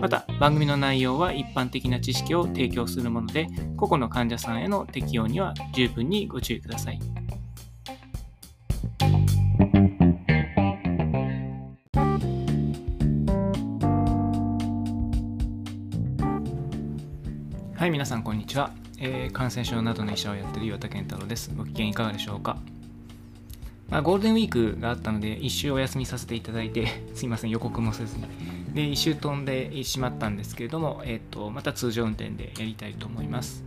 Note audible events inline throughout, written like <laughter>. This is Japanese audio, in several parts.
また番組の内容は一般的な知識を提供するもので個々の患者さんへの適用には十分にご注意くださいはい、皆さんこんにちは、えー感染症などの医者をやっている岩田健太郎です。ご機嫌いかがでしょうか、まあ、ゴールデンウィークがあったので、一週お休みさせていただいて、<laughs> すいません、予告もせずに。で、一周飛んでしまったんですけれども、えっ、と、また通常運転でやりたいと思います。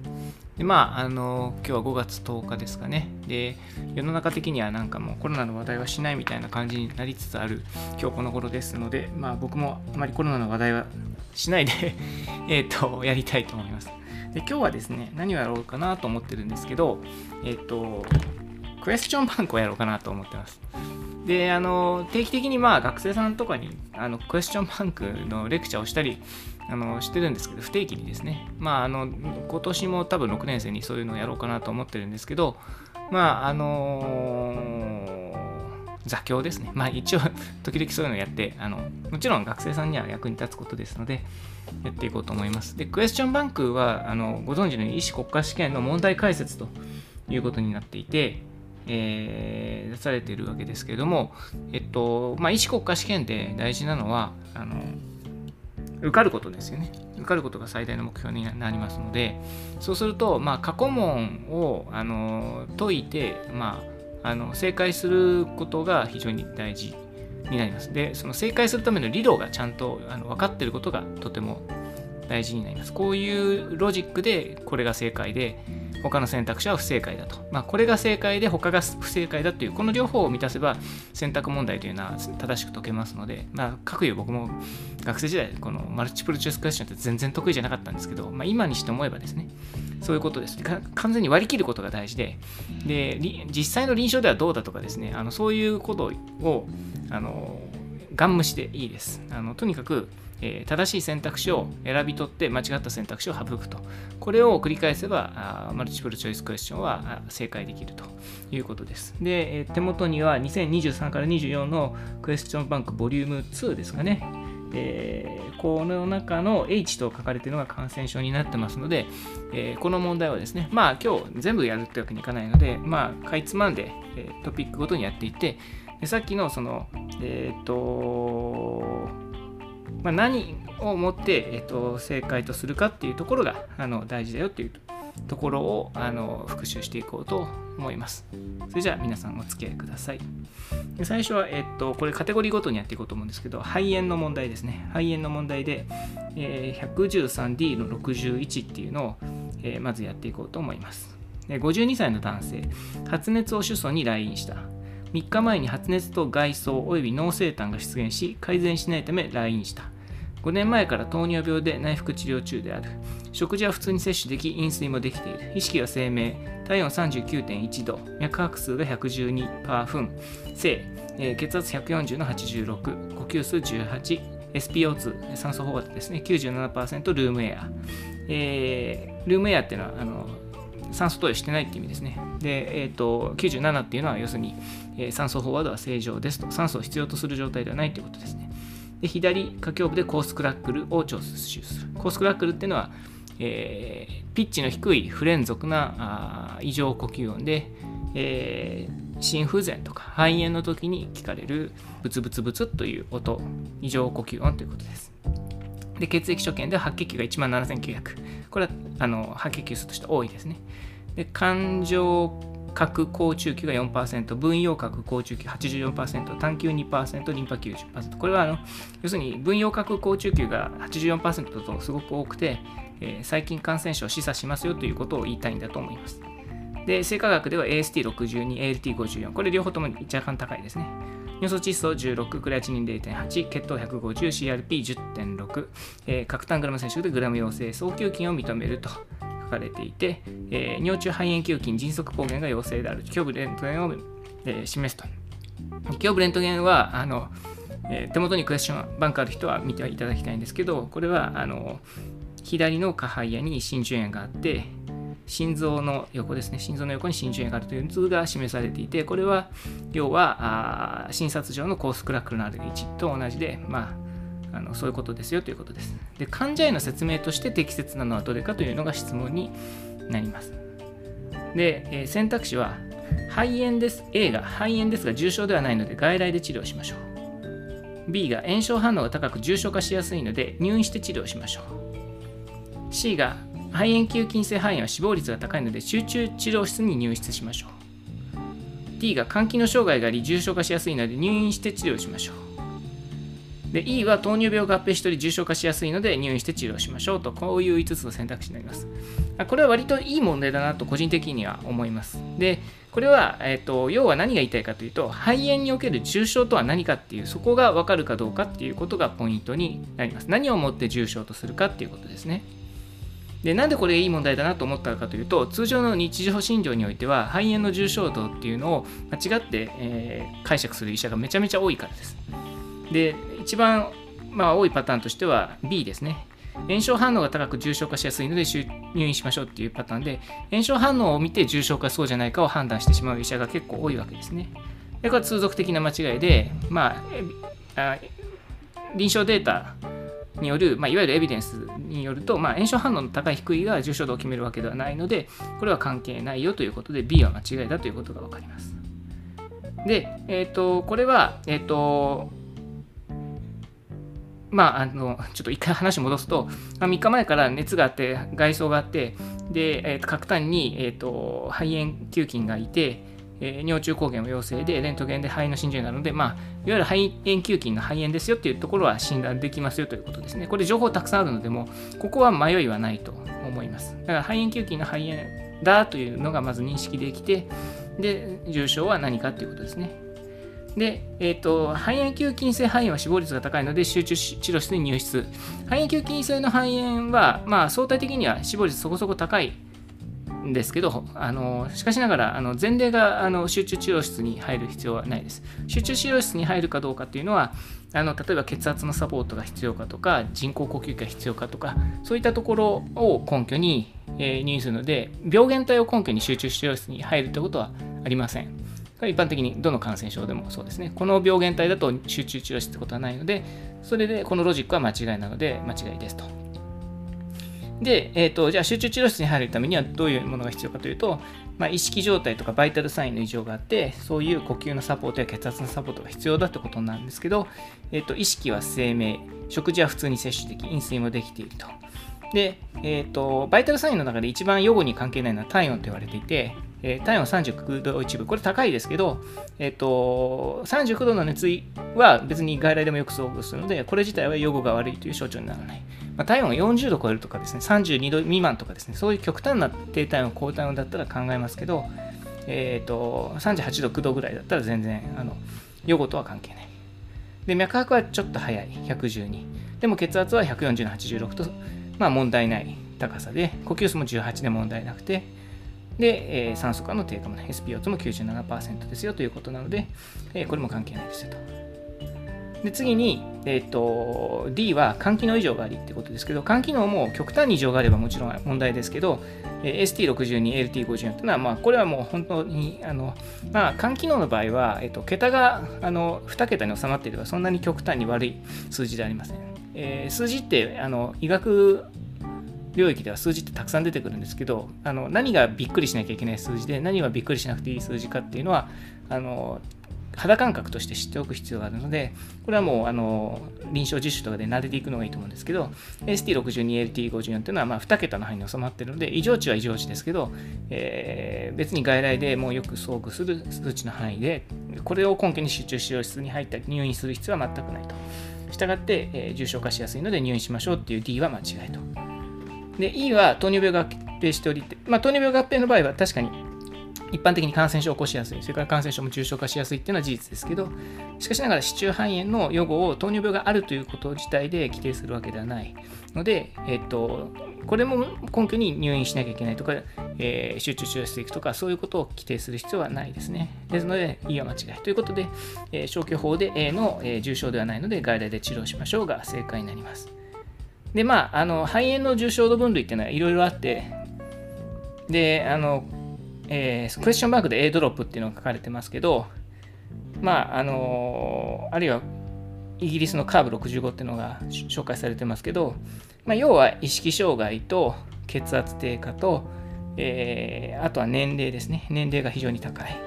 で、まあ、あの、今日は5月10日ですかね。で、世の中的にはなんかもうコロナの話題はしないみたいな感じになりつつある今日この頃ですので、まあ僕もあまりコロナの話題はしないで <laughs> えと、やりたいと思います。で今日はですね、何をやろうかなと思ってるんですけど、えっと、クエスチョンバンクをやろうかなと思ってます。で、あの、定期的にまあ学生さんとかにあのクエスチョンバンクのレクチャーをしたりあのしてるんですけど、不定期にですね、まあ、あの、今年も多分6年生にそういうのをやろうかなと思ってるんですけど、まあ、あの座興ですね。まあ一応、<laughs> 時々そういうのをやって、あの、もちろん学生さんには役に立つことですので、やっていこうと思います。で、クエスチョンバンクは、あの、ご存知のように医師国家試験の問題解説ということになっていて、えー出されているわけですけれども、えっと、まあ、医師国家試験で大事なのは、あの、受かることですよね。受かることが最大の目標になりますので、そうすると、まあ、過去問をあの解いて、まあ、あの正解することが非常に大事になります。で、その正解するための理論がちゃんとあの分かっていることがとても大事になります。こういうロジックでこれが正解で、他の選択肢は不正解だと。まあ、これが正解で他が不正解だという、この両方を満たせば選択問題というのは正しく解けますので、まあ、各有僕も学生時代、このマルチプルチョイスクエスチョンって全然得意じゃなかったんですけど、まあ、今にして思えばですね、そういうことです。完全に割り切ることが大事で、で、実際の臨床ではどうだとかですね、あのそういうことを、あの、ガン無視でいいです。あのとにかく、えー正しい選択肢を選び取って間違った選択肢を省くと。これを繰り返せば、あマルチプルチョイスクエスチョンは正解できるということです。で、えー手元には2023から24のクエスチョンバンクボリューム2ですかね。えーこの中の H と書かれているのが感染症になってますので、えーこの問題はですね、まあ今日全部やるってわけにいかないので、まあかいつまんで、えートピックごとにやっていって、でさっきのその、えっ、と、まあ、何をもって、えっと正解とするかっていうところがあの大事だよっていうところをあの復習していこうと思います。それじゃあ皆さんお付き合いください。で最初は、えっと、これカテゴリーごとにやっていこうと思うんですけど、肺炎の問題ですね。肺炎の問題で、えー 113D の61っていうのを、えーまずやっていこうと思います。52歳の男性、発熱を主訴に来院した。3日前に発熱と外装及び脳生誕が出現し改善しないため来院した。5年前から糖尿病で内服治療中である。食事は普通に摂取でき飲水もできている。意識は生命。体温39.1度。脈拍数が112パー分正、えー血圧140の86呼吸数18 SPO2 酸素飽和度ですね。97%ルームエア、えールームエアっていうのはあの酸素投与してないっていう意味ですね。で、えー、と97っていうのは要するに、え酸素飽和度は正常ですと。酸素を必要とする状態ではないということですね。で、左下胸部でコースクラックルを聴取する。コースクラックルっていうのは、えーピッチの低い不連続なあ異常呼吸音で、えー心不全とか肺炎の時に聞かれるブツブツブツという音、異常呼吸音ということです。で血液所見で白血球が1万7900これはあの白血球数として多いですねで感情核高中球が4%分葉核高中球84%単球2%リンパ球10%これはあの要するに分葉核高中球が84%とすごく多くて、えー細菌感染症を示唆しますよということを言いたいんだと思います。で生化学では AST62、ALT54 これ両方とも若干高いですね。尿素窒素16、クレアチニン0.8、血糖150、CRP10.6、えー、核単グラム摂取でグラム陽性、早急菌を認めると。かれていて、えー、尿中肺炎球菌迅速抗原が陽性である胸部レントゲンを、えー、示すと。胸部レントゲンはあの、えー、手元にクエスチョンバンクある人は見ていただきたいんですけどこれはあの左の下肺野に真珠炎があって心臓の横ですね心臓の横に真珠炎があるという図が示されていてこれは要はあ診察上のコースクラックルのある位置と同じでまああのそういうことですよということです。で患者への説明として適切なのはどれかというのが質問になります。で、えー、選択肢は肺炎です。A が肺炎ですが重症ではないので外来で治療しましょう。B が炎症反応が高く重症化しやすいので入院して治療しましょう。C が肺炎球菌性肺炎は死亡率が高いので集中治療室に入室しましょう。D が肝機能障害があり重症化しやすいので入院して治療しましょう。で E は糖尿病合併しており重症化しやすいので入院して治療しましょうとこういう5つの選択肢になります。これは割といい問題だなと個人的には思います。でこれは、えーと、要は何が言いたいかというと肺炎における重症とは何かっていうそこが分かるかどうかっていうことがポイントになります。何をもって重症とするかっていうことですね。でなんでこれいい問題だなと思ったかというと通常の日常診療においては肺炎の重症度っていうのを間違って、えー、解釈する医者がめちゃめちゃ多いからです。で一番、まあ、多いパターンとしては B ですね。炎症反応が高く重症化しやすいので入院しましょうっていうパターンで炎症反応を見て重症化そうじゃないかを判断してしまう医者が結構多いわけですね。でこれは通俗的な間違いで、まあ、臨床データによる、まあ、いわゆるエビデンスによると、まあ、炎症反応の高い低いが重症度を決めるわけではないのでこれは関係ないよということで B は間違いだということが分かります。で、えーと、これは、えーとまあ、あのちょっと一回話戻すと、ま、3日前から熱があって外装があってで、えー、と各端に、えーと、肺炎球菌がいて、えー、尿中抗原も陽性でレントゲンで肺の真珠になるので、まあ、いわゆる肺炎球菌の肺炎ですよっていうところは診断できますよということですね。これ情報たくさんあるのでもここは迷いはないと思います。だから肺炎球菌の肺炎だというのがまず認識できてで重症は何かということですね。で、えーと、肺炎球菌性肺炎は死亡率が高いので集中治療室に入室。肺炎球菌性の肺炎は、まあ、相対的には死亡率そこそこ高いんですけど、あのしかしながらあの前例があの集中治療室に入る必要はないです。集中治療室に入るかどうかっていうのは、あの例えば血圧のサポートが必要かとか、人工呼吸器が必要かとか、そういったところを根拠に、えー、入院するので、病原体を根拠に集中治療室に入るということはありません。一般的にどの感染症でもそうですね。この病原体だと集中治療室ってことはないので、それでこのロジックは間違いなので間違いですと。で、えーと、じゃあ集中治療室に入るためにはどういうものが必要かというと、まあ、意識状態とかバイタルサインの異常があって、そういう呼吸のサポートや血圧のサポートが必要だってことなんですけど、えーと、意識は生命、食事は普通に摂取でき、飲水もできていると。で、えーと、バイタルサインの中で一番予後に関係ないのは体温と言われていて、えー、体温39度1分、これ高いですけど、えーと、39度の熱意は別に外来でもよく遭遇するので、これ自体は予後が悪いという象徴にならない。まあ、体温が40度超えるとかですね、32度未満とかですね、そういう極端な低体温、高体温だったら考えますけど、えーと、38度、9度ぐらいだったら全然あの予後とは関係ない。で、脈拍はちょっと早い、112。でも血圧は140の86と、まあ問題ない高さで、呼吸数も18で問題なくて、で、えー、酸素化の低下も、ね、SPO2 も97%ですよということなので、えー、これも関係ないですよと。で次に、えーと、D は肝機能異常がありってことですけど、肝機能も極端に異常があればもちろん問題ですけど、えー、ST62、LT54 っていうのは、まあ、これはもう本当に、あのまあ、肝機能の場合は、えーと、桁があの2桁に収まっていればそんなに極端に悪い数字ではありません。えー、数字ってあの医学領域では数字ってたくさん出てくるんですけどあの何がびっくりしなきゃいけない数字で何はびっくりしなくていい数字かっていうのはあの肌感覚として知っておく必要があるので、これはもうあの臨床実習とかで慣れていくのがいいと思うんですけど、ST62、LT54 っていうのはまあ2桁の範囲に収まってるので、異常値は異常値ですけど、えー、別に外来でもうよく遭遇する数値の範囲で、これを根拠に集中治療室に入ったり入院する必要は全くないと。したがって、えー、重症化しやすいので入院しましょうっていう D は間違いと。で、E は糖尿病が合併しておりて、まあ、糖尿病合併の場合は確かに一般的に感染症を起こしやすい、それから感染症も重症化しやすいっていうのは事実ですけど、しかしながら、市中肺炎の予後を糖尿病があるということ自体で規定するわけではないので、えっと、これも根拠に入院しなきゃいけないとか、えー、集中治療していくとか、そういうことを規定する必要はないですね。ですので、いいは間違い。ということで、えー、消去法で A の、えー、重症ではないので、外来で治療しましょうが正解になります。で、まあ、あの肺炎の重症度分類っていうのはいろいろあって、で、あの、えー、クエスチョンマークで A ドロップっていうのが書かれてますけど、まあ、あのあるいはイギリスのカーブ65っていうのが紹介されてますけど、まあ、要は意識障害と血圧低下と、えー、あとは年齢ですね。年齢が非常に高い。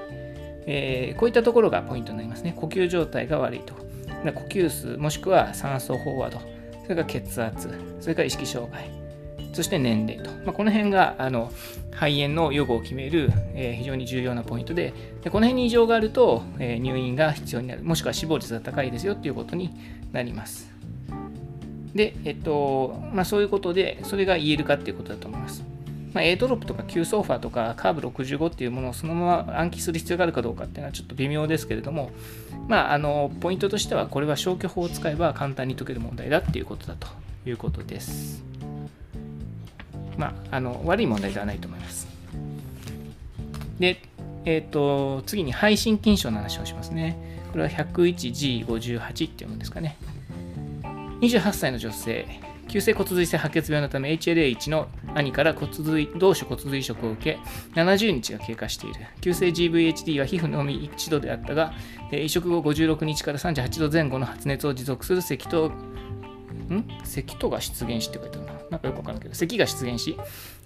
えー、こういったところがポイントになりますね。呼吸状態が悪いと。呼吸数もしくは酸素飽和度、それから血圧、それから意識障害、そして年齢と。まあ、この辺があの肺炎の予後を決める、えー、非常に重要なポイントでで、この辺に異常があると、えー、入院が必要になる、もしくは死亡率が高いですよということになります。で、えっと、まあ、そういうことで、それが言えるかっていうことだと思います。まあ、A ドロップとか Q ソーファーとかカーブ65っていうものをそのまま暗記する必要があるかどうかっていうのはちょっと微妙ですけれども、まあ、あのポイントとしてはこれは消去法を使えば簡単に解ける問題だっていうことだということです。まあ、あの悪い問題ではないと思います。で、えっ、ー、と次に配信禁止の話をしますね。これは 101G58 って読むんですかね。28歳の女性、急性骨髄性白血病のため HLA1 の兄から骨髄同種骨髄移植を受け70日が経過している急性 GVHD は皮膚のみ1度であったが移植後56日から38度前後の発熱を持続する咳とん？咳とが出現しって書いてあるな？なんかよくわかんないけど、咳が出現し、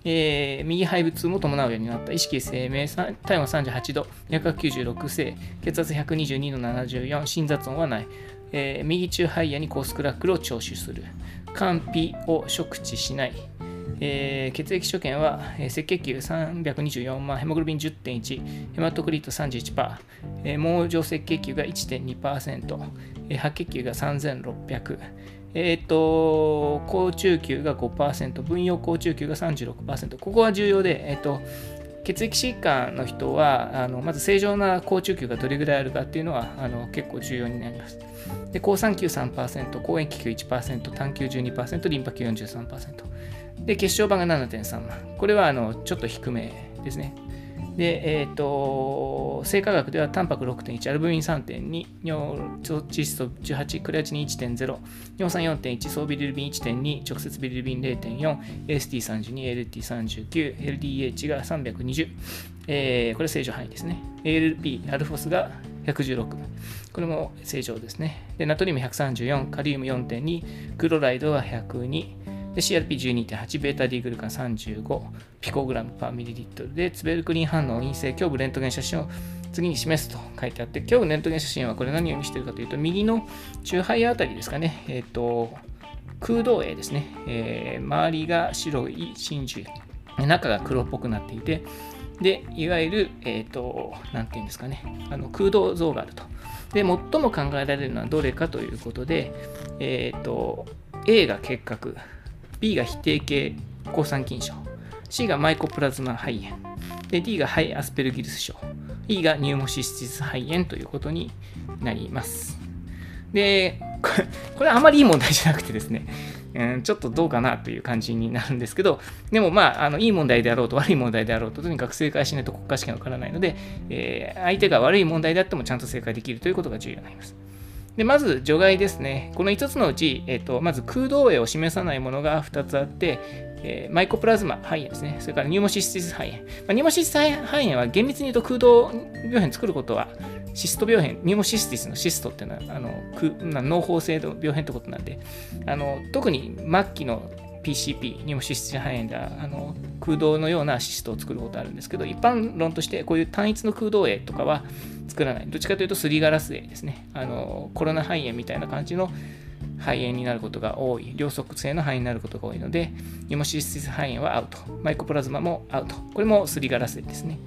えー、右肺部痛も伴うようになった。意識生命、体温38度、296世、血圧122の74、心雑音はない。えー、右中肺炎にコースクラックルを聴取する。肝脾を触知しない。えー、血液所見は、えー、赤血球324万、ヘモグロビン10.1、ヘマトクリット31%、えー、網状赤血球が1.2%、えー、白血球が3600、えっ、と、高中球が5%、分用高中球が36%、ここは重要で、えっ、と、血液疾患の人はあのまず正常な高中球がどれぐらいあるかっていうのはあの結構重要になります。で抗酸球3%、抗塩気球1%、単球12%、リンパ球43%。で、血小板が7.3万。これはあのちょっと低めですね。で、えっ、ー、と、生化学ではタンパク6.1、アルブミン3.2、尿窒素18、クレアチニン1.0、尿酸4.1、総ビリルビン1.2、直接ビリルビン0.4、AST32、LT39、LDH が320、えー、これ正常範囲ですね。ALP、アルフォスが116。これも正常ですね。で、ナトリウム134、カリウム4.2、クロライドが102、CRP12.8、ベータ D グルカン35、ピコグラムパーミリリットルで、ツベルクリン反応陰性、胸部レントゲン写真を次に示すと書いてあって、胸部レントゲン写真はこれ何を見せているかというと、右の中肺あたりですかね、えっ、ー、と、空洞影ですね、えー、周りが白い真珠、中が黒っぽくなっていて、で、いわゆる、えっ、ー、と、なんていうんですかね、あの空洞像があると。で、最も考えられるのはどれかということで、え、ー、と、A が結核、B が否定系抗酸菌症、C がマイコプラズマ肺炎、で D が肺アスペルギルス症、E がニューモシスティス肺炎ということになります。で、これはあまりいい問題じゃなくてですね、うん、ちょっとどうかなという感じになるんですけど、でもまあ、あのいい問題であろうと悪い問題であろうと、とにかく正解しないと国家試験はわからないので、えー、相手が悪い問題であってもちゃんと正解できるということが重要になります。でまず除外ですね。この5つのうち、えーと、まず空洞絵を示さないものが2つあって、えー、マイコプラズマ肺炎ですね。それからニューモシスティス肺炎。まあ、ニューモシスティス肺炎は厳密に言うと空洞病変作ることはシスト病変、ニューモシスティスのシストっていうのはあの脳胞性の病変ってことなんで、あの特に末期の PCP にも脂質肺炎であの空洞のような脂質を作ることあるんですけど、一般論としてこういう単一の空洞影とかは作らない。どっちかというとすりガラス影ですね。あのコロナ肺炎みたいな感じの肺炎になることが多い。両側性の肺炎になることが多いので、ニモシス肺炎はアウト。マイコプラズマもアウト。これもすりガラスですね。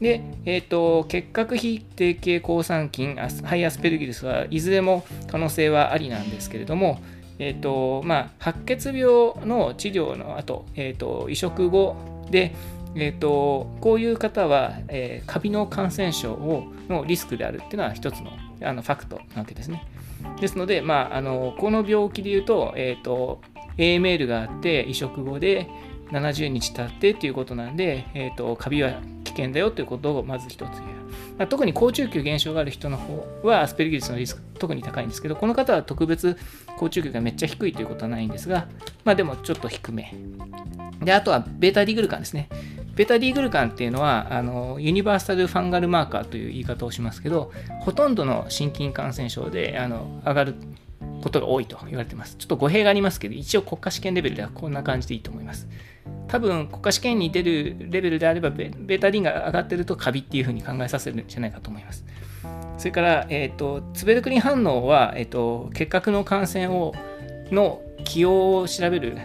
で、えっ、ー、と、結核非定型抗酸菌、ハイアスペルギルスはいずれも可能性はありなんですけれども、えーとまあ、白血病の治療の後、えーと、移植後で、えーと、こういう方は、えー、カビの感染症をのリスクであるっていうのは一つのあのファクトなわけですね。ですので、まあ、あのこの病気でいうと,、えーと、AML があって移植後で70日経ってっていうことなんで、えーと、カビは危険だよということをまず一つ言う。まあ、特に高中級減少がある人の方はアスペルギルスのリスク特に高いんですけど、この方は特別高中級がめっちゃ低いということはないんですが、まあでもちょっと低め。で、あとはベータディグルカンですね。ベタディグルカンっていうのはあのユニバーサルファンガルマーカーという言い方をしますけどほとんどの心筋感染症であの上がることが多いと言われてますちょっと語弊がありますけど一応国家試験レベルではこんな感じでいいと思います多分国家試験に出るレベルであればベータディンが上がってるとカビっていうふうに考えさせるんじゃないかと思いますそれから、えーと、ツベルクリン反応は、えーと、結核の感染をの起用を調べる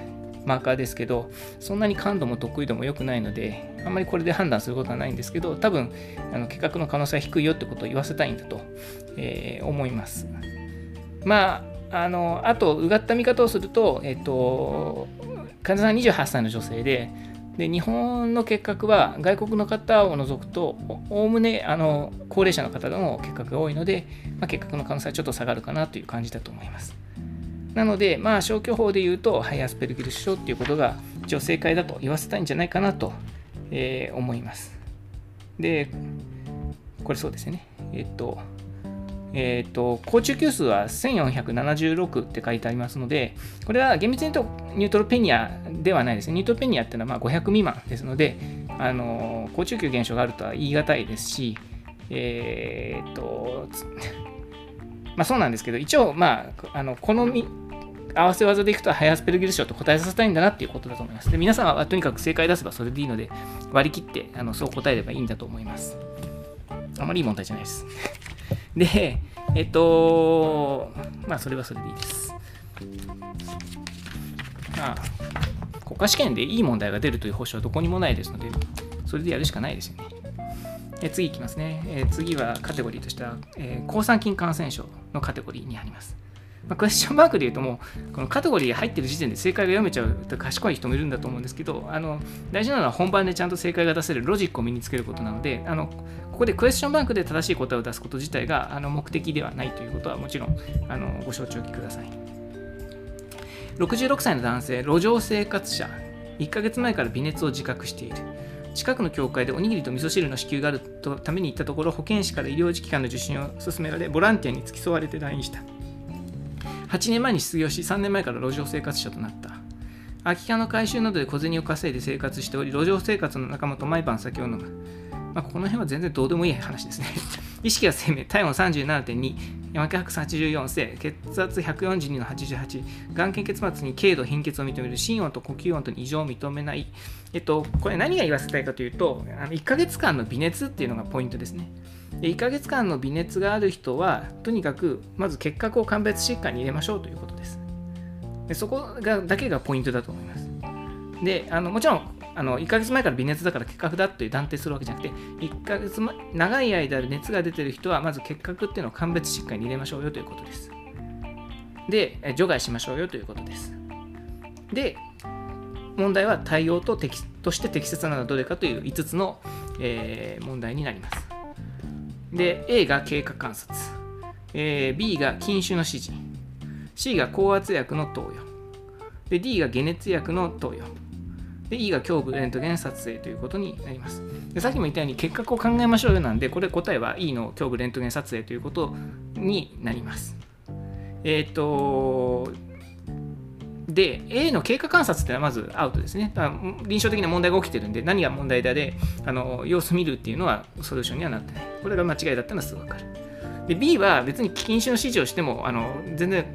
マーカーですけど、そんなに感度も得意度も良くないので、あんまりこれで判断することはないんですけど、多分、あの結核の可能性は低いよってことを言わせたいんだと、えー、思います。まあ、あの、あと、うがった見方をすると、えっ、ー、と、患者さん28歳の女性で、で日本の結核は外国の方を除くとおおむねあの高齢者の方でも結核が多いので、まあ、結核の可能性はちょっと下がるかなという感じだと思います。なので、まあ、消去法で言うと、ハイアスペルギルス症っていうことが一応正解だと言わせたいんじゃないかなと、えー、思います。で、これそうですね。えっと、えっと、高中級数は1476って書いてありますので、これは厳密に言うとニュートロペニアではないですね。ニュートロペニアっていうのはまあ500未満ですので、あの高中級減少があるとは言い難いですし、えー、っと、まあそうなんですけど、一応、まあ、あのこの合わせ技でいくとハイアスペルギル賞と答えさせたいんだなっていうことだと思います。で皆さんはとにかく正解出せばそれでいいので割り切ってあのそう答えればいいんだと思います。あまりいい問題じゃないです。で、えっと、まあそれはそれでいいです。まあ、国家試験でいい問題が出るという保証はどこにもないですので、それでやるしかないですよね。え次いきますね。え次はカテゴリーとしては、えー、抗酸菌感染症のカテゴリーにあります。まあ、クエスチョンマークで言うともうこのカテゴリー入ってる時点で正解が読めちゃうと賢い人もいるんだと思うんですけどあの大事なのは本番でちゃんと正解が出せるロジックを身につけることなのであのここでクエスチョンバンクで正しい答えを出すこと自体があの目的ではないということはもちろんあのご承知おきください。66歳の男性路上生活者。1ヶ月前から微熱を自覚している。近くの教会でおにぎりと味噌汁の支給があるために行ったところ保健師から医療機関の受診を勧められボランティアに付き添われて来院した。8年前に失業し3年前から路上生活者となった。空き家の回収などで小銭を稼いで生活しており路上生活の仲間と毎晩酒を飲む。まあ、この辺は全然どうでもいい話ですね。<laughs> 意識が生命、体温37.2、山気184世、血圧142の88、眼瞼結末に軽度貧血を認める、心音と呼吸音と異常を認めない。えっと、これ何が言わせたいかというと、あの1ヶ月間の微熱っていうのがポイントですね。で1ヶ月間の微熱がある人は、とにかくまず結核を鑑別疾患に入れましょうということです。でそこがだけがポイントだと思います。であのもちろんあの1ヶ月前から微熱だから結核だっていう断定するわけじゃなくて、1ヶ月前、長い間熱が出てる人は、まず結核っていうのを鑑別疾患に入れましょうよということです。で、除外しましょうよということです。で、問題は対応と適として適切なのはどれかという5つの、えー、問題になります。で、A が経過観察、えー、B が禁酒の指示、C が高圧薬の投与、で D が解熱薬の投与、で E が胸部レントゲン撮影ということになります。でさっきも言ったように結核を考えましょうよなんで、これ答えは E の胸部レントゲン撮影ということになります。えっ、ー、と、で、A の経過観察ってのはまずアウトですね。臨床的な問題が起きてるんで、何が問題だで、あの様子見るっていうのはソリューションにはなってない。これが間違いだったのはすぐ分かる。で、B は別に禁止の指示をしても、あの全然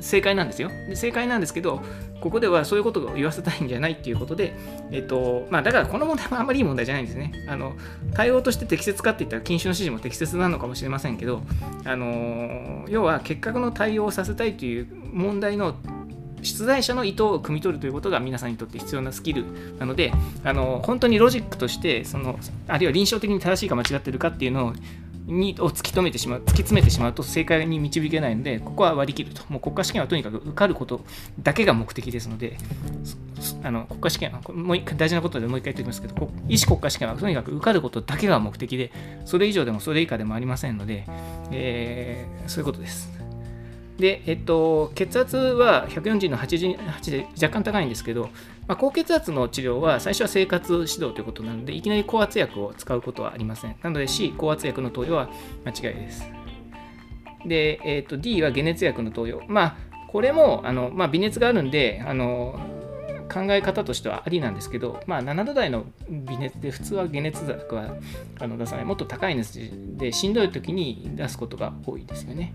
正解なんですよで。正解なんですけど、ここではそういうことを言わせたいんじゃないっていうことで、えっと、まあ、だからこの問題はあんまりいい問題じゃないんですね。あの、対応として適切かって言ったら、禁止の指示も適切なのかもしれませんけど、あの、要は結核の対応をさせたいという問題の出題者の意図を汲み取るということが皆さんにとって必要なスキルなので、あの本当にロジックとしてその、あるいは臨床的に正しいか間違ってるかっていうのをにを突き止めてしまう突き詰めてしまうと正解に導けないのでここは割り切ると。もう国家試験はとにかく受かることだけが目的ですのであの国家試験はもう一回大事なことでもう一回言っておきますけど医師国家試験はとにかく受かることだけが目的でそれ以上でもそれ以下でもありませんので、えー、そういうことです。で、えっと、血圧は140の88で若干高いんですけど、まあ、高血圧の治療は最初は生活指導ということなので、いきなり高圧薬を使うことはありません。なので C、高圧薬の投与は間違いです。で、えっと、D は解熱薬の投与。まあ、これもあの、まあ、微熱があるんで、あの考え方としてはありなんですけど、まあ、7度台の微熱で普通は解熱薬はあの出さないもっと高い熱でしんどい時に出すことが多いですよね。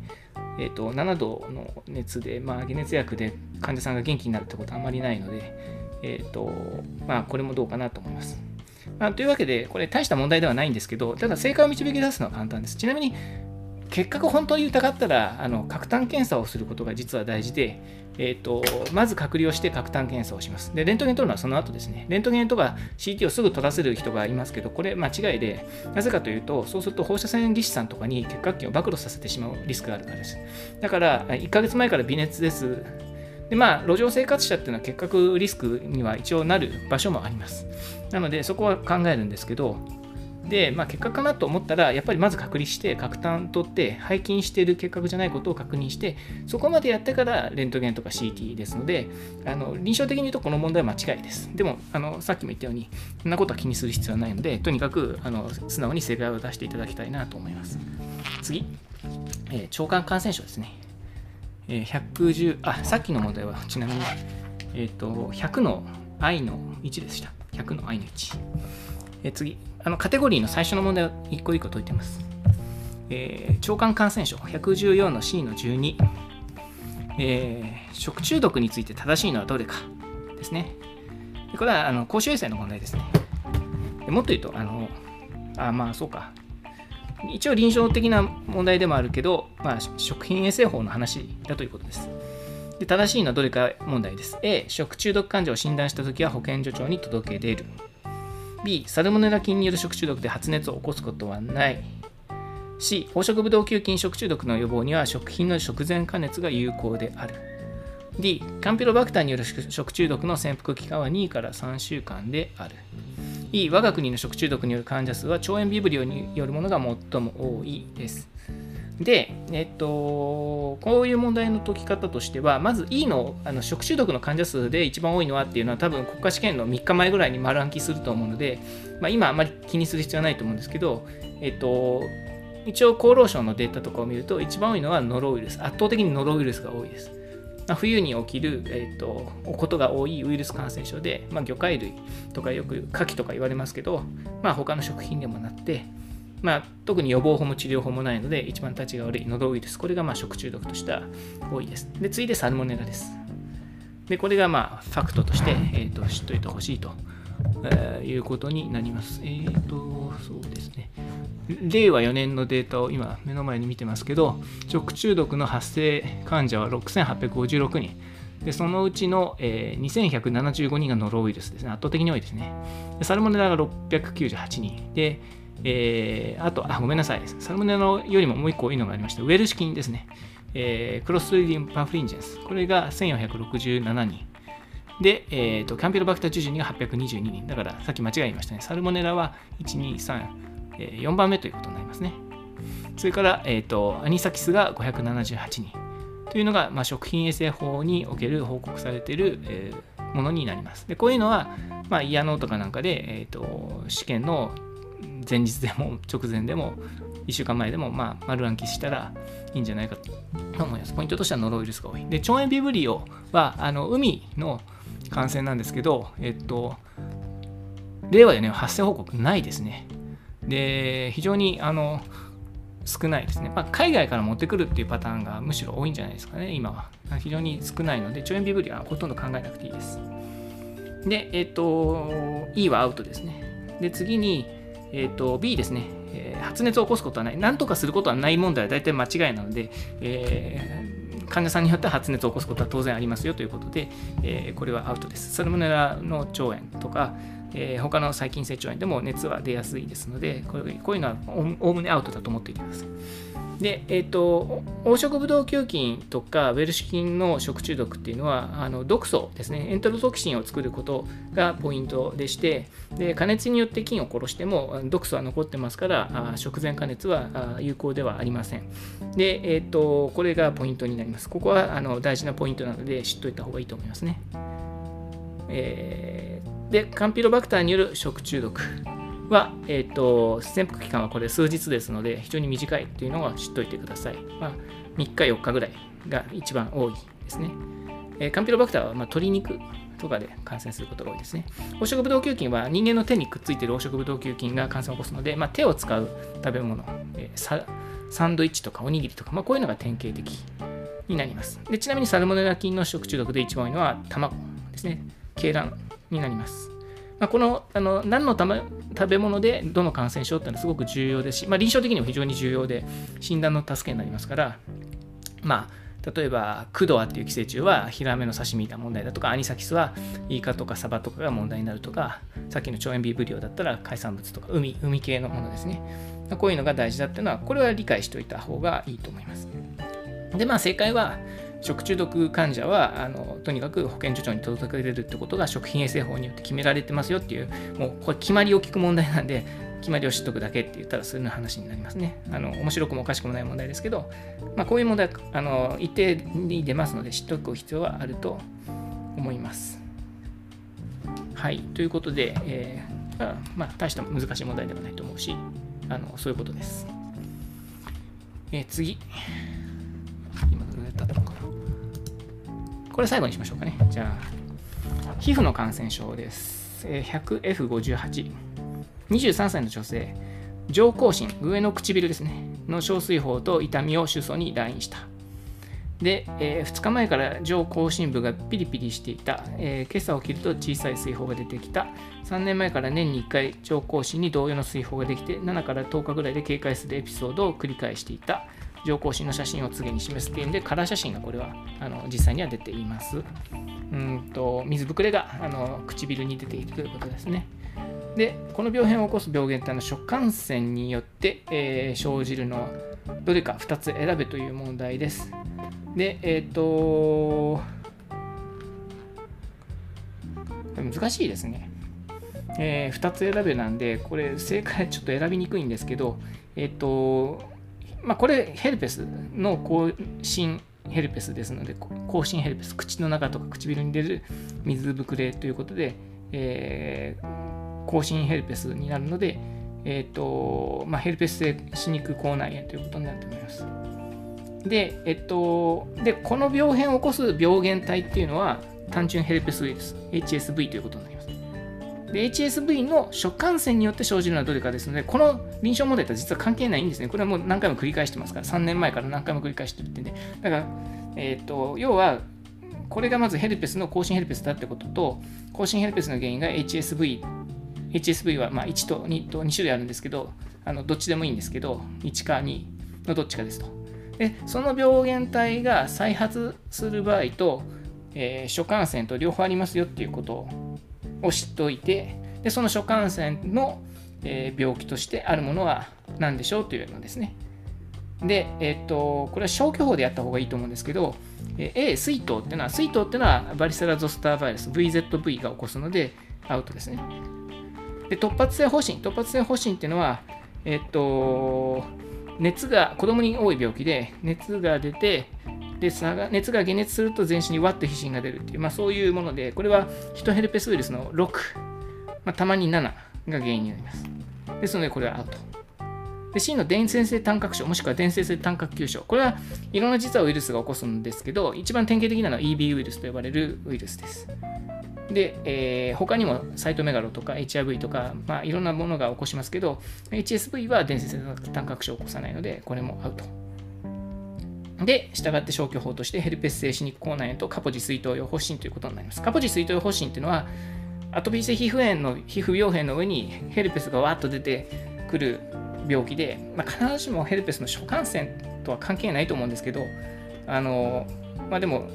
えーと、7度の熱で、まあ、解熱薬で患者さんが元気になるってことはあまりないので、えーとまあ、これもどうかなと思います。まあ、というわけで、これ大した問題ではないんですけど、ただ正解を導き出すのは簡単です。ちなみに、結核本当に疑ったら、あの核炭検査をすることが実は大事で、えーと、まず隔離をして核炭検査をします。で、レントゲン取るのはその後ですね。レントゲンとか CT をすぐ取らせる人がいますけど、これ間違いで、なぜかというと、そうすると放射線技師さんとかに結核菌を暴露させてしまうリスクがあるからです。だから、1ヶ月前から微熱です。で、まあ、路上生活者っていうのは結核リスクには一応なる場所もあります。なので、そこは考えるんですけど、で、まあ、結果かなと思ったら、やっぱりまず隔離して、核炭取って、背筋している結核じゃないことを確認して、そこまでやってからレントゲンとか CT ですので、あの臨床的に言うとこの問題は間違いです。でも、あのさっきも言ったように、そんなことは気にする必要はないので、とにかくあの素直に正解を出していただきたいなと思います。次、えー、腸管感染症ですね。えー、110、あ、さっきの問題はちなみに、えっ、ー、と、100の i の1でした。100の i の1。えー、次、あのカテゴリーの最初の問題を一個一個解いてます。えー、腸管感染症114の C の12、えー、食中毒について正しいのはどれかですね。でこれはあの公衆衛生の問題ですね。でもっと言うと、あの、あ、まあそうか。一応臨床的な問題でもあるけど、まあ、食品衛生法の話だということです。で正しいのはどれか問題です。A、食中毒患者を診断したときは保健所長に届け出る。B、サルモネラ菌による食中毒で発熱を起こすことはない。C、黄色ブドウ球菌食中毒の予防には食品の食前加熱が有効である。D、カンピロバクターによる食中毒の潜伏期間は2から3週間である。E、我が国の食中毒による患者数は腸炎ビブリオによるものが最も多いです。で、えっと、こういう問題の解き方としては、まず E のあの食中毒の患者数で一番多いのはっていうのは、多分国家試験の3日前ぐらいに丸暗記すると思うので、まあ、今あまり気にする必要はないと思うんですけど、えっと、一応厚労省のデータとかを見ると、一番多いのはノロウイルス。圧倒的にノロウイルスが多いです。まあ、冬に起きる、えーと、ことが多いウイルス感染症で、まあ、魚介類とかよく牡蠣とか言われますけど、まあ、他の食品でもなって、まあ、特に予防法も治療法もないので、一番立ちが悪い喉ウイルス、これがまあ食中毒としては多いです。で、次いでサルモネラです。で、これがまあファクトとして、えーと、知っておいてほしいと、えー、いうことになります。えっ、ー、と、そうですね。令和4年のデータを今目の前に見てますけど、食中毒の発生患者は6856人。でそのうちの、えー、2175人がノロウイルスですね。圧倒的に多いですね。サルモネラが698人。で、えー、あと、あ、ごめんなさい。サルモネラよりももう一個いいのがありました。ウェルシ菌ですね。えー、クロストリディンパフリンジェンス。これが1467人。で、えーと、キャンピロバクタージュジュニが822人。だから、さっき間違えましたね。サルモネラは1、2、3、えー、4番目ということになりますね。それから、えーと、アニサキスが578人。というのが、まあ、食品衛生法における報告されている、えー、ものになります。でこういうのは、まあ、イヤノーとかなんかで、えーと試験の前日でも直前でも1週間前でもまあ丸暗記したらいいんじゃないかと思います。ポイントとしてはノロウイルスが多い。で、腸炎ビブリオはあの海の感染なんですけど、えっと、令和でね、発生報告ないですね。で、非常にあの少ないですね。まあ、海外から持ってくるっていうパターンがむしろ多いんじゃないですかね、今は。非常に少ないので、腸炎ビブリオはほとんど考えなくていいです。で、えっと、E はアウトですね。で、次に、えーと、B ですね、えー、発熱を起こすことはない、なんとかすることはない問題は大体間違いなので、えー、患者さんによっては発熱を起こすことは当然ありますよということで、えー、これはアウトです。サルモネラの腸炎とか、えー、他の細菌性腸炎でも熱は出やすいですので、こういうのはおおむねアウトだと思っていてください。で、えっ、ー、と、黄色ブドウ球菌とかウェルシュ菌の食中毒っていうのは、あの毒素ですね、エントロトキシンを作ることがポイントでして、で加熱によって菌を殺しても毒素は残ってますから、あ食前加熱は有効ではありません。で、えっ、ー、と、これがポイントになります。ここはあの大事なポイントなので知っておいた方がいいと思いますね。えー、で、カンピロバクターによる食中毒。は、えーと、潜伏期間はこれ数日ですので非常に短いというのは知っておいてください。まあ、3日4日ぐらいが一番多いですね。えー、カンピロバクターは、まあ、鶏肉とかで感染することが多いですね。黄色ブドウ球菌は人間の手にくっついている黄色ブドウ球菌が感染を起こすので、まあ、手を使う食べ物、えー、サンドイッチとかおにぎりとか、まあ、こういうのが典型的になりますで。ちなみにサルモネラ菌の食中毒で一番多いのは卵ですね。鶏卵になります。まあ、このあの何のため食べ物でどの感染症っていうのはすごく重要ですし、まあ、臨床的にも非常に重要で診断の助けになりますから、まあ、例えばクドアっていう寄生虫はヒラメの刺身が問題だとかアニサキスはイカとかサバとかが問題になるとかさっきの腸炎ビブリオだったら海産物とか海海系のものですね。こういうのが大事だっていうのはこれは理解しておいた方がいいと思います。でまあ正解は食中毒患者はあのとにかく保健所長に届け出るってことが食品衛生法によって決められてますよっていうもうこれ決まりを聞く問題なんで決まりを知っとくだけって言ったらそういう話になりますね。あの面白くもおかしくもない問題ですけど、まあ、こういう問題あの一定に出ますので知っておく必要はあると思います。はい、ということで、えー、まあ、大した難しい問題ではないと思うし、あのそういうことです。えー、次。今これ最後にしましょうかね。じゃあ、皮膚の感染症です。100F58。23歳の女性。上行進、上の唇ですね。の小水泡と痛みを主訴に来院した。で、えー、2日前から上行進部がピリピリしていた、えー、今朝起きると小さい水泡が出てきた3年前から年に1回上行進に同様の水泡ができて7から10日ぐらいで警戒するエピソードを繰り返していた上皇神の写真を次に示すっていうんでカラー写真がこれはあの実際には出ています。うんと水ぶくれがあの唇に出ているということですね。でこの病変を起こす病原体の食感染によって、えー、生じるのどれか2つ選べという問題です。でえっ、ー、と難しいですね。えー、2つ選べなんで、これ正解ちょっと選びにくいんですけど、えっ、ー、と、まあ、これヘルペスの更新ヘルペスですので、更新ヘルペス、口の中とか唇に出る水ぶくれということで、えー、更新ヘルペスになるので、えーとまあ、ヘルペス性歯肉口内炎ということになると思います。で、えっと、でこの病変を起こす病原体っていうのは単純ヘルペスウイルス、HSV ということになります。で HSV の所感染によって生じるのはどれかですので、この臨床問題とは実は関係ないんですね。これはもう何回も繰り返してますから、3年前から何回も繰り返してるってんで、だから、えっ、と、要は、これがまずヘルペスの更新ヘルペスだってことと、更新ヘルペスの原因が HSV、HSV はま1と2と2種類あるんですけど、あのどっちでもいいんですけど、1か2のどっちかですと。で、その病原体が再発する場合と、えー、初感染と両方ありますよっていうことを知っておいてでその初感染の、え、病気としてあるものは何でしょうというのですね。で、えっ、とこれは消去法でやった方がいいと思うんですけど、え、A 水筒っていうのは水筒っていうのはバリセラゾスターバイラス VZV が起こすのでアウトですね。で突発性発疹突発性発疹っていうのはえっ、と熱が子供に多い病気で熱が出てで熱が解熱すると全身にワッと皮疹が出るっていう、まあ、そういうもので、これはヒトヘルペスウイルスの6、まあ、たまに7が原因になります。ですので、これはアウト。で C の伝染性単核症、もしくは伝染性単核球症。これはいろんな実はウイルスが起こすんですけど、一番典型的なのは EB ウイルスと呼ばれるウイルスです。で、えー、他にもサイトメガロとか HIV とか、まあ、いろんなものが起こしますけど、HSV は伝染性単核症を起こさないので、これもアウト。で、従って消去法としてヘルペス性歯肉口内炎とカポジ水筒用発疹ということになります。カポジ水筒用発疹というのは、アトピー性皮膚炎の皮膚病変の上にヘルペスがわーっと出てくる病気で、まあ、必ずしもヘルペスの初感染とは関係ないと思うんですけど、あのまあ、でも、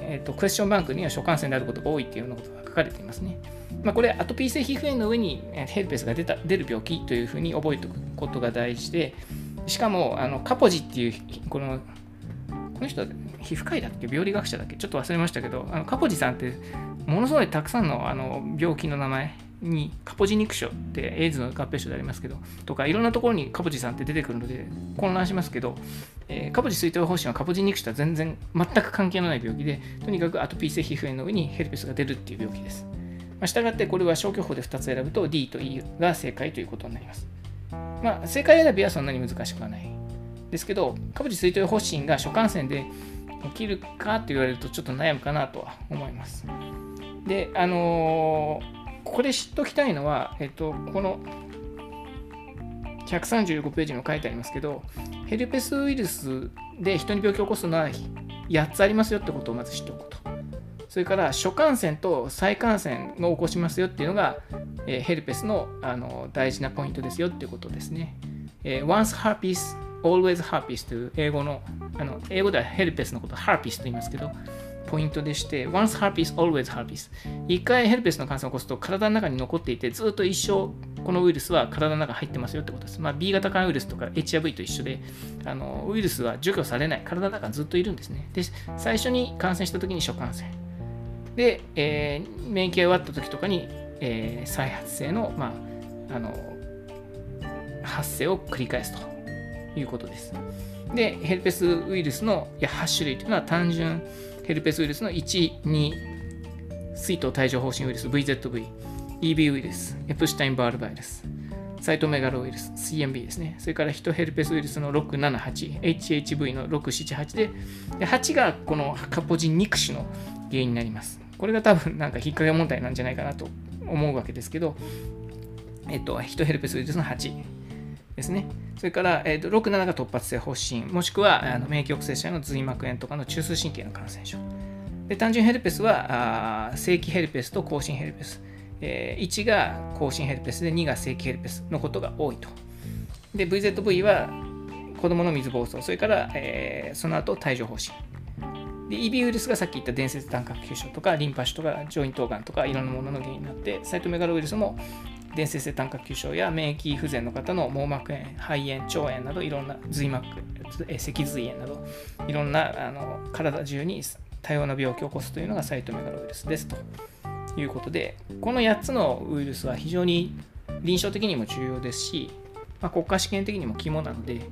えーと、クエスチョンバンクには初感染であることが多いっていうようなことが書かれていますね。まあ、これアトピー性皮膚炎の上にヘルペスが出た出る病気というふうに覚えておくことが大事でしかもあのカポジっていうこのこの人は皮膚科医だっけ？病理学者だっけ？ちょっと忘れましたけどあのカポジさんってものすごいたくさんのあの病気の名前にカポジ肉症ってエイズの合併症でありますけどとかいろんなところにカポジさんって出てくるので混乱しますけど、えー、カポジ水筒方針はカポジ肉症とは全然全く関係のない病気でとにかくアトピー性皮膚炎の上にヘルペスが出るっていう病気です。まあ、したがってこれは消去法で2つ選ぶと D と E が正解ということになります。まあ、正解選びはそんなに難しくはない。ですけど、カポジ水筒発疹が初感染で起きるかって言われるとちょっと悩むかなとは思います。で、あのー、ここで知っておきたいのは、えっと、この135ページにも書いてありますけど、ヘルペスウイルスで人に病気を起こすのは8つありますよってことをまず知っておくと。それから初感染と再感染を起こしますよっていうのが、えー、ヘルペスのあの大事なポイントですよっていうことですね。えー、once herpes, always herpes という英語の、あの英語ではヘルペスのことを herpes と言いますけど、ポイントでして、once herpes, always herpes。一回ヘルペスの感染を起こすと体の中に残っていて、ずっと一生このウイルスは体の中に入ってますよってことです。まあ、B 型肝ウイルスとか HIV と一緒で、あのウイルスは除去されない、体の中にずっといるんですね。で、最初に感染した時に初感染。で、えー、免疫が終わった時とかに、えー、再発性の,、まあ、あの発生を繰り返すということです。で、ヘルペスウイルスの8種類というのは単純ヘルペスウイルスの1、2、水筒帯状疱疹ウイルス VZV、EB ウイルス、エプシュタインバールウイルス、サイトメガロウイルス、CMB ですね。それからヒトヘルペスウイルスの678、HHV の678で、で8がこのカポジン肉種の原因になります。これが多分なんか引っ掛け問題なんじゃないかなと思うわけですけど、えっと、ヒトヘルペスウイルスの8ですね。それから、えっと、6、7が突発性発疹、もしくはあの免疫抑制者の髄膜炎とかの中枢神経の感染症。で単純ヘルペスはあ正規ヘルペスと更新ヘルペス。えー、1が更新ヘルペスで2が正規ヘルペスのことが多いと。で、VZV は子供の水疱瘡、それから、えー、その後帯状疱疹。で EB ウイルスがさっき言った伝説単核球症とかリンパ腫とかジョイントがんとかいろんなものの原因になってサイトメガロウイルスも伝説性単核球症や免疫不全の方の網膜炎、肺炎、腸炎などいろんな髄膜、脊髄炎などいろんなあの体中に多様な病気を起こすというのがサイトメガロウイルスですということでこの8つのウイルスは非常に臨床的にも重要ですし、まあ、国家試験的にも肝なので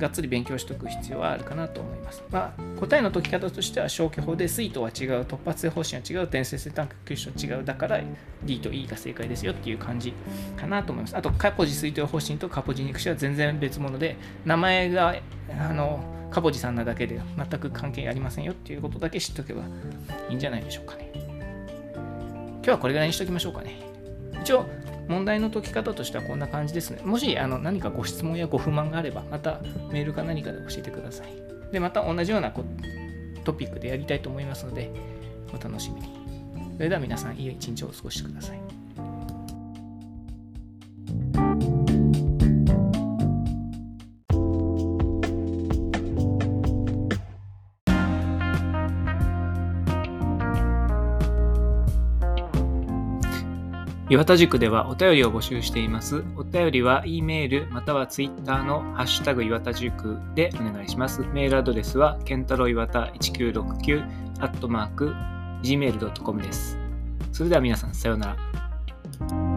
がっつり勉強しておく必要はあるかなと思います。まあ、答えの解き方としては消去法で水とは違う、突発性方針は違う、伝説性単角球種は違う、だから D と E が正解ですよっていう感じかなと思います。あと、カポジ水筒方針とカポジ肉種は全然別物で、名前があのカポジさんなだけで全く関係ありませんよっていうことだけ知っておけばいいんじゃないでしょうかね。今日はこれぐらいにしておきましょうかね。一応、問題の解き方としてはこんな感じですね。もしあの何かご質問やご不満があれば、またメールか何かで教えてください。で、また同じようなトピックでやりたいと思いますので、お楽しみに。それでは皆さん、いい一日をお過ごしください。岩田塾ではお便りを募集しています。お便りは E メールまたは Twitter のハッシュタグ岩田塾でお願いします。メールアドレスはケンタロウ岩田1969アットマーク gmail.com です。それでは皆さんさようなら。